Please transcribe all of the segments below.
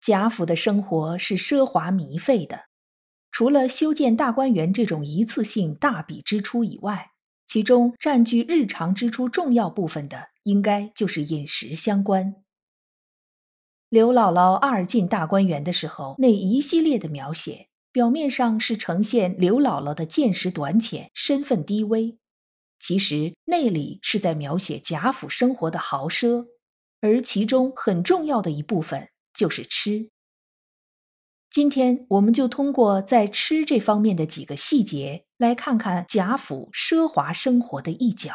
贾府的生活是奢华糜费的，除了修建大观园这种一次性大笔支出以外，其中占据日常支出重要部分的，应该就是饮食相关。刘姥姥二进大观园的时候，那一系列的描写，表面上是呈现刘姥姥的见识短浅、身份低微，其实内里是在描写贾府生活的豪奢，而其中很重要的一部分就是吃。今天我们就通过在吃这方面的几个细节，来看看贾府奢华生活的一角。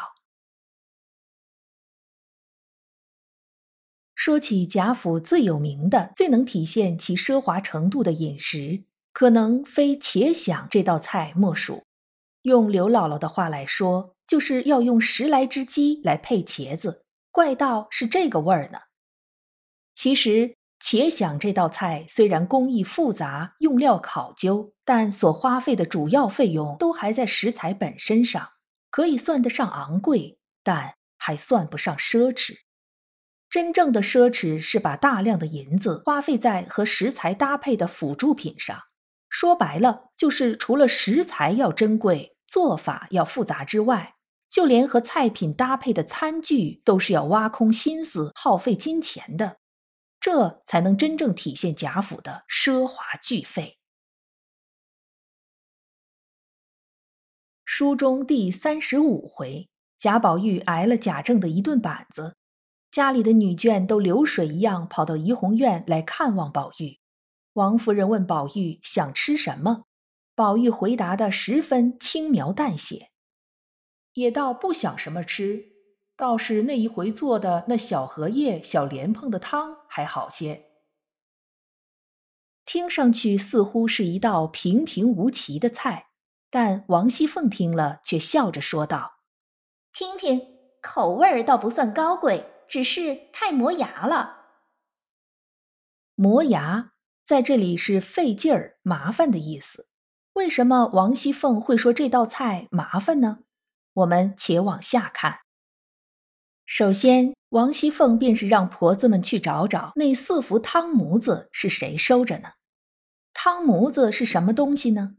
说起贾府最有名的、最能体现其奢华程度的饮食，可能非茄想这道菜莫属。用刘姥姥的话来说，就是要用十来只鸡来配茄子，怪道是这个味儿呢。其实，且想这道菜虽然工艺复杂、用料考究，但所花费的主要费用都还在食材本身上，可以算得上昂贵，但还算不上奢侈。真正的奢侈是把大量的银子花费在和食材搭配的辅助品上。说白了，就是除了食材要珍贵、做法要复杂之外，就连和菜品搭配的餐具都是要挖空心思、耗费金钱的，这才能真正体现贾府的奢华巨费。书中第三十五回，贾宝玉挨了贾政的一顿板子。家里的女眷都流水一样跑到怡红院来看望宝玉。王夫人问宝玉想吃什么，宝玉回答的十分轻描淡写，也倒不想什么吃，倒是那一回做的那小荷叶、小莲蓬的汤还好些。听上去似乎是一道平平无奇的菜，但王熙凤听了却笑着说道：“听听，口味儿倒不算高贵。”只是太磨牙了。磨牙在这里是费劲儿、麻烦的意思。为什么王熙凤会说这道菜麻烦呢？我们且往下看。首先，王熙凤便是让婆子们去找找那四幅汤模子是谁收着呢？汤模子是什么东西呢？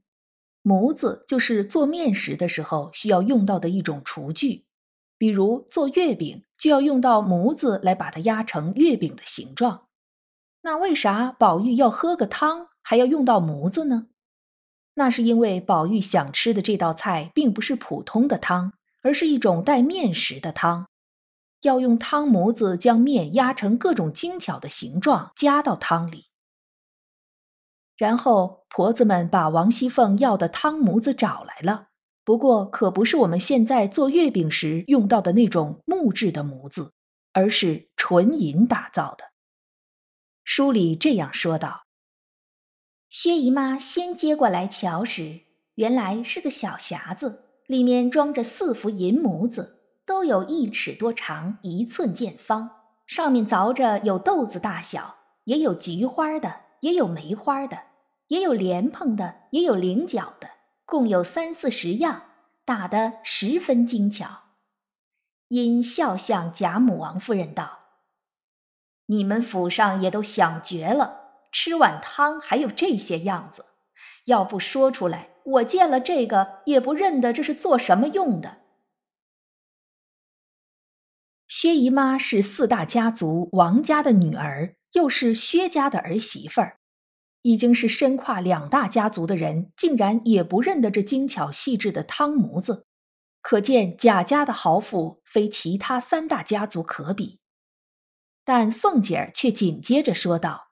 模子就是做面食的时候需要用到的一种厨具。比如做月饼就要用到模子来把它压成月饼的形状，那为啥宝玉要喝个汤还要用到模子呢？那是因为宝玉想吃的这道菜并不是普通的汤，而是一种带面食的汤，要用汤模子将面压成各种精巧的形状加到汤里。然后婆子们把王熙凤要的汤模子找来了。不过，可不是我们现在做月饼时用到的那种木质的模子，而是纯银打造的。书里这样说道：“薛姨妈先接过来瞧时，原来是个小匣子，里面装着四幅银模子，都有一尺多长，一寸见方，上面凿着有豆子大小，也有菊花的，也有梅花的，也有莲蓬的，也有菱角的。”共有三四十样，打得十分精巧。因笑向贾母、王夫人道：“你们府上也都想绝了，吃碗汤还有这些样子，要不说出来，我见了这个也不认得这是做什么用的。”薛姨妈是四大家族王家的女儿，又是薛家的儿媳妇儿。已经是身跨两大家族的人，竟然也不认得这精巧细致的汤模子，可见贾家的豪富非其他三大家族可比。但凤姐儿却紧接着说道：“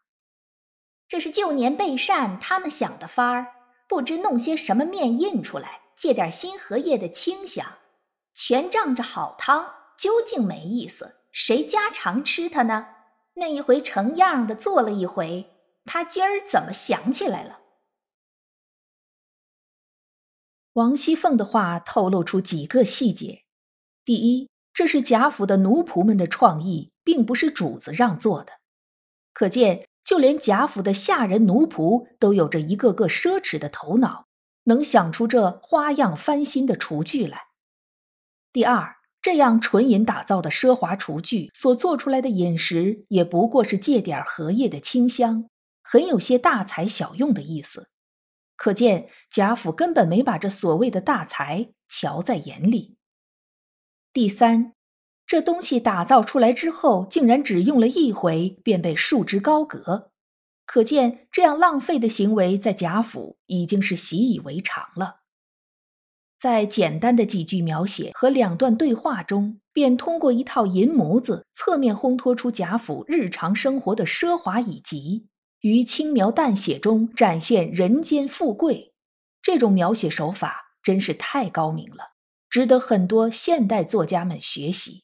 这是旧年备膳他们想的法儿，不知弄些什么面印出来，借点新荷叶的清香，全仗着好汤，究竟没意思。谁家常吃它呢？那一回成样的做了一回。”他今儿怎么想起来了？王熙凤的话透露出几个细节：第一，这是贾府的奴仆们的创意，并不是主子让做的。可见，就连贾府的下人奴仆都有着一个个奢侈的头脑，能想出这花样翻新的厨具来。第二，这样纯银打造的奢华厨具所做出来的饮食，也不过是借点荷叶的清香，很有些大材小用的意思。可见贾府根本没把这所谓的大才瞧在眼里。第三，这东西打造出来之后，竟然只用了一回便被束之高阁，可见这样浪费的行为在贾府已经是习以为常了。在简单的几句描写和两段对话中，便通过一套银模子，侧面烘托出贾府日常生活的奢华以及。于轻描淡写中展现人间富贵，这种描写手法真是太高明了，值得很多现代作家们学习。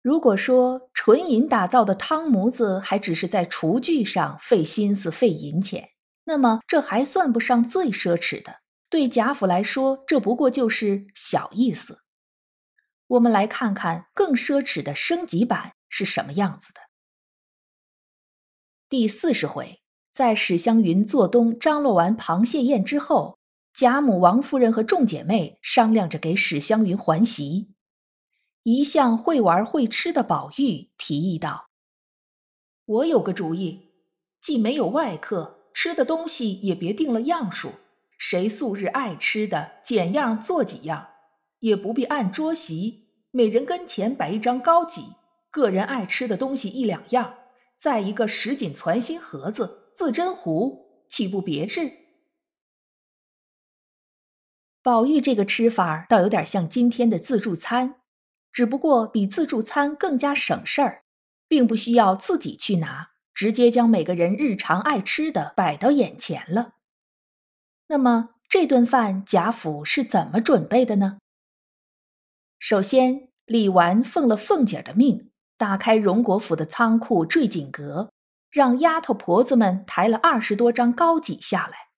如果说纯银打造的汤模子还只是在厨具上费心思费银钱，那么这还算不上最奢侈的。对贾府来说，这不过就是小意思。我们来看看更奢侈的升级版是什么样子的。第四十回，在史湘云做东张罗完螃蟹宴之后，贾母、王夫人和众姐妹商量着给史湘云还席。一向会玩会吃的宝玉提议道：“我有个主意，既没有外客，吃的东西也别定了样数，谁素日爱吃的，拣样做几样，也不必按桌席。”每人跟前摆一张高几，个人爱吃的东西一两样，再一个什锦攒心盒子、自珍壶，岂不别致？宝玉这个吃法倒有点像今天的自助餐，只不过比自助餐更加省事儿，并不需要自己去拿，直接将每个人日常爱吃的摆到眼前了。那么这顿饭贾府是怎么准备的呢？首先，李纨奉了凤姐的命，打开荣国府的仓库坠锦阁，让丫头婆子们抬了二十多张高几下来。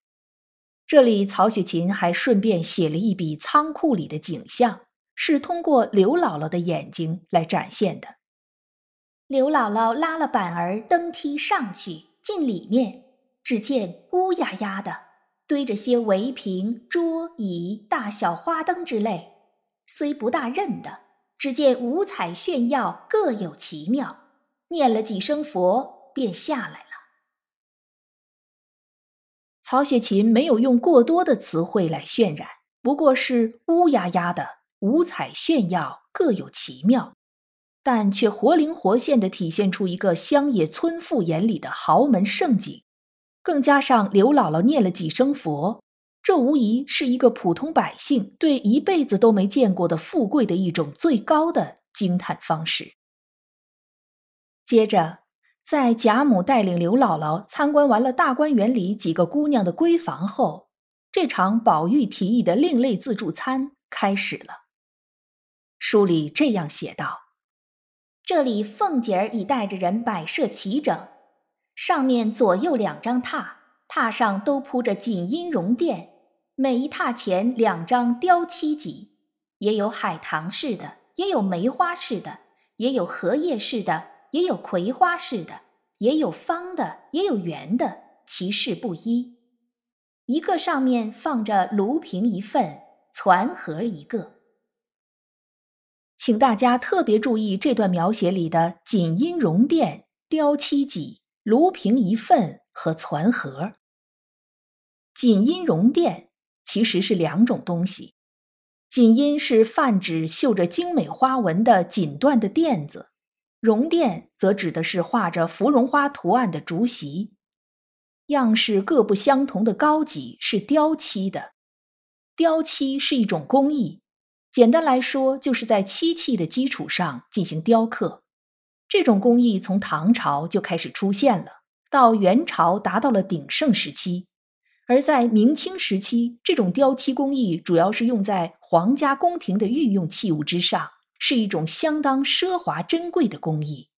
这里，曹雪芹还顺便写了一笔仓库里的景象，是通过刘姥姥的眼睛来展现的。刘姥姥拉了板儿登梯上去，进里面，只见乌压压的，堆着些围屏、桌椅、大小花灯之类。虽不大认得，只见五彩炫耀，各有奇妙。念了几声佛，便下来了。曹雪芹没有用过多的词汇来渲染，不过是乌压压的，五彩炫耀，各有奇妙，但却活灵活现的体现出一个乡野村妇眼里的豪门盛景。更加上刘姥姥念了几声佛。这无疑是一个普通百姓对一辈子都没见过的富贵的一种最高的惊叹方式。接着，在贾母带领刘姥姥参观完了大观园里几个姑娘的闺房后，这场宝玉提议的另类自助餐开始了。书里这样写道：“这里凤姐儿已带着人摆设齐整，上面左右两张榻，榻上都铺着锦阴绒垫。”每一榻前两张雕漆几，也有海棠式的，也有梅花式的，也有荷叶式的，也有葵花式的，也有方的，也有圆的，其式不一。一个上面放着炉瓶一份，攒盒一个。请大家特别注意这段描写里的锦阴绒垫、雕漆几、炉瓶一份和攒盒。锦阴绒垫。其实是两种东西，锦阴是泛指绣着精美花纹的锦缎的垫子，绒垫则指的是画着芙蓉花图案的竹席，样式各不相同的高几是雕漆的。雕漆是一种工艺，简单来说就是在漆器的基础上进行雕刻。这种工艺从唐朝就开始出现了，到元朝达到了鼎盛时期。而在明清时期，这种雕漆工艺主要是用在皇家宫廷的御用器物之上，是一种相当奢华珍贵的工艺。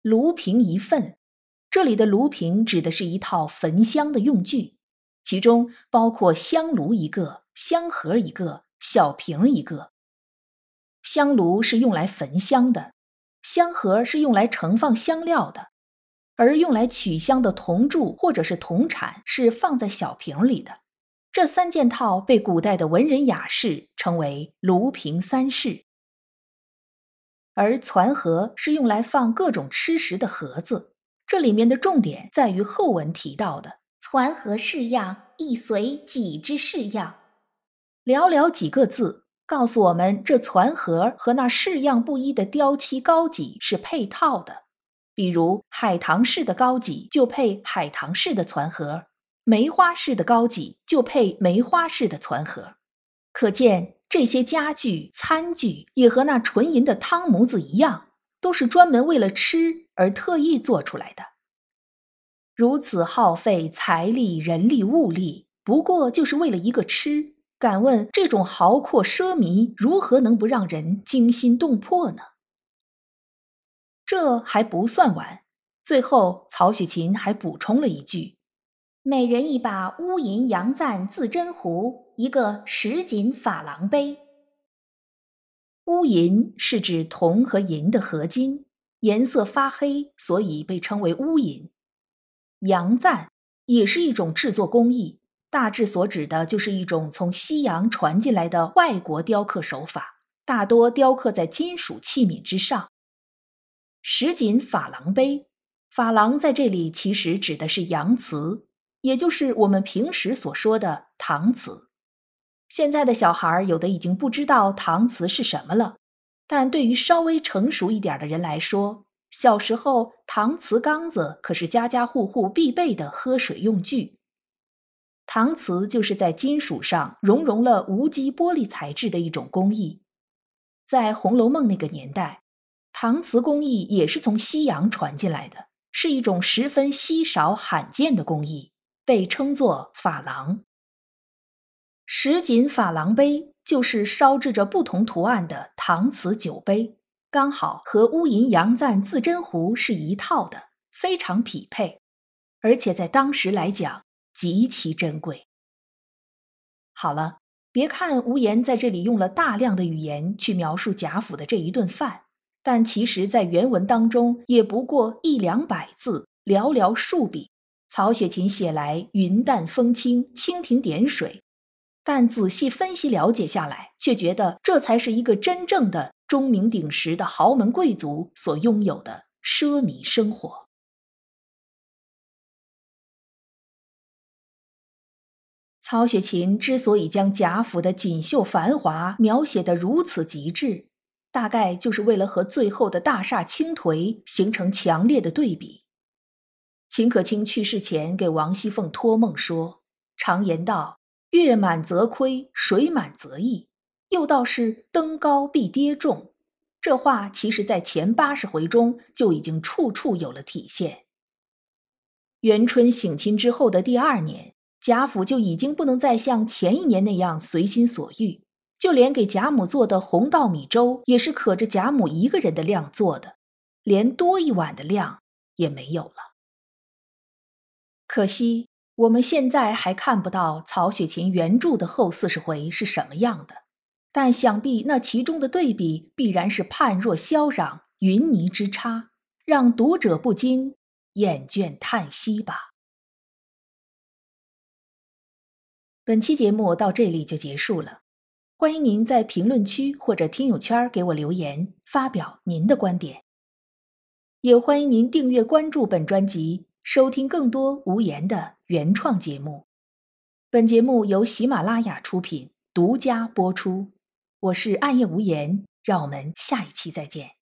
炉瓶一份，这里的炉瓶指的是一套焚香的用具，其中包括香炉一个、香盒一个、小瓶一个。香炉是用来焚香的，香盒是用来盛放香料的，而用来取香的铜柱或者是铜铲是放在小瓶里的。这三件套被古代的文人雅士称为“炉瓶三式”，而攒盒是用来放各种吃食的盒子。这里面的重点在于后文提到的“攒盒式样，亦随己之式样”，寥寥几个字告诉我们，这攒盒和那式样不一的雕漆高脊是配套的。比如海棠式的高脊就配海棠式的攒盒。梅花式的高脊就配梅花式的攒盒，可见这些家具、餐具也和那纯银的汤模子一样，都是专门为了吃而特意做出来的。如此耗费财力、人力、物力，不过就是为了一个吃。敢问这种豪阔奢靡，如何能不让人惊心动魄呢？这还不算完，最后曹雪芹还补充了一句。每人一把乌银杨赞自珍壶，一个石锦珐琅杯。乌银是指铜和银的合金，颜色发黑，所以被称为乌银。杨赞也是一种制作工艺，大致所指的就是一种从西洋传进来的外国雕刻手法，大多雕刻在金属器皿之上。石锦珐琅杯，珐琅在这里其实指的是洋瓷。也就是我们平时所说的搪瓷。现在的小孩有的已经不知道搪瓷是什么了，但对于稍微成熟一点的人来说，小时候搪瓷缸子可是家家户户必备的喝水用具。搪瓷就是在金属上熔融了无机玻璃材质的一种工艺。在《红楼梦》那个年代，搪瓷工艺也是从西洋传进来的，是一种十分稀少罕见的工艺。被称作珐琅，石锦珐琅杯就是烧制着不同图案的搪瓷酒杯，刚好和乌银杨赞自珍壶是一套的，非常匹配，而且在当时来讲极其珍贵。好了，别看无言在这里用了大量的语言去描述贾府的这一顿饭，但其实，在原文当中也不过一两百字，寥寥数笔。曹雪芹写来云淡风轻、蜻蜓点水，但仔细分析了解下来，却觉得这才是一个真正的钟鸣鼎食的豪门贵族所拥有的奢靡生活。曹雪芹之所以将贾府的锦绣繁华描写的如此极致，大概就是为了和最后的大厦倾颓形成强烈的对比。秦可卿去世前给王熙凤托梦说：“常言道，月满则亏，水满则溢。又道是登高必跌重。”这话其实在前八十回中就已经处处有了体现。元春省亲之后的第二年，贾府就已经不能再像前一年那样随心所欲，就连给贾母做的红稻米粥也是可着贾母一个人的量做的，连多一碗的量也没有了。可惜，我们现在还看不到曹雪芹原著的后四十回是什么样的，但想必那其中的对比必然是判若霄壤、云泥之差，让读者不禁厌倦叹息吧。本期节目到这里就结束了，欢迎您在评论区或者听友圈给我留言，发表您的观点，也欢迎您订阅关注本专辑。收听更多无言的原创节目，本节目由喜马拉雅出品，独家播出。我是暗夜无言，让我们下一期再见。